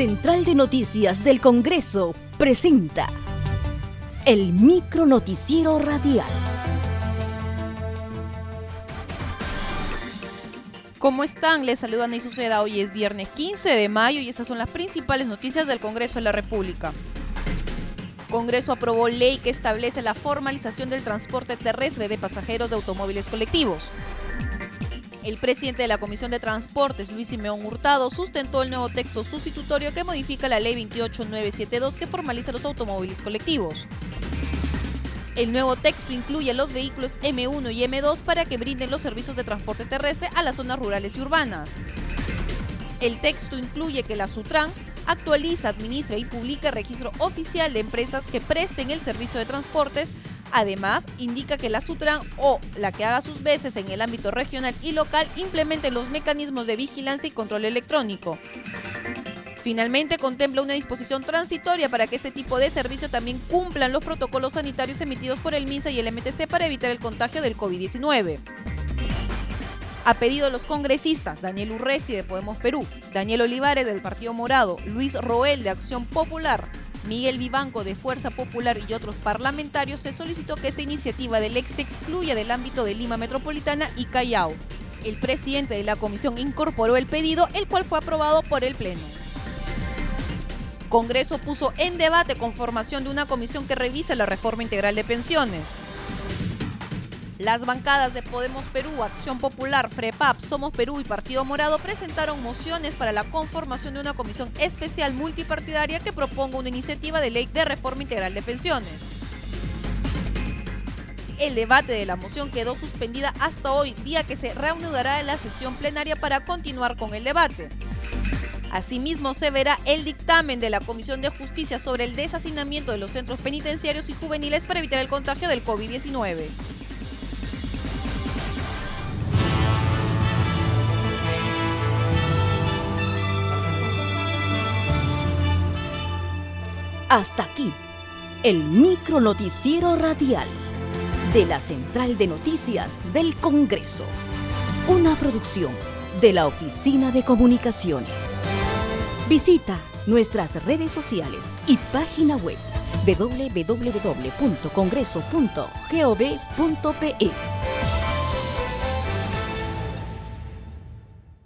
Central de Noticias del Congreso presenta el micro noticiero radial. ¿Cómo están? Les saluda Ney Suceda. Hoy es viernes 15 de mayo y esas son las principales noticias del Congreso de la República. Congreso aprobó ley que establece la formalización del transporte terrestre de pasajeros de automóviles colectivos. El presidente de la Comisión de Transportes, Luis Simeón Hurtado, sustentó el nuevo texto sustitutorio que modifica la Ley 28972 que formaliza los automóviles colectivos. El nuevo texto incluye los vehículos M1 y M2 para que brinden los servicios de transporte terrestre a las zonas rurales y urbanas. El texto incluye que la Sutran actualiza, administra y publica registro oficial de empresas que presten el servicio de transportes Además, indica que la Sutran o la que haga sus veces en el ámbito regional y local implemente los mecanismos de vigilancia y control electrónico. Finalmente, contempla una disposición transitoria para que este tipo de servicio también cumplan los protocolos sanitarios emitidos por el MINSA y el MTC para evitar el contagio del COVID-19. A pedido de los congresistas Daniel Urresti de Podemos Perú, Daniel Olivares del Partido Morado, Luis Roel de Acción Popular, Miguel Vivanco de Fuerza Popular y otros parlamentarios se solicitó que esta iniciativa del ex excluya del ámbito de Lima Metropolitana y Callao. El presidente de la comisión incorporó el pedido, el cual fue aprobado por el Pleno. Congreso puso en debate conformación de una comisión que revise la reforma integral de pensiones. Las bancadas de Podemos Perú, Acción Popular, FREPAP, Somos Perú y Partido Morado presentaron mociones para la conformación de una comisión especial multipartidaria que proponga una iniciativa de ley de reforma integral de pensiones. El debate de la moción quedó suspendida hasta hoy, día que se reanudará en la sesión plenaria para continuar con el debate. Asimismo, se verá el dictamen de la Comisión de Justicia sobre el deshacinamiento de los centros penitenciarios y juveniles para evitar el contagio del COVID-19. Hasta aquí, el micro noticiero radial de la Central de Noticias del Congreso. Una producción de la Oficina de Comunicaciones. Visita nuestras redes sociales y página web www.congreso.gov.pe.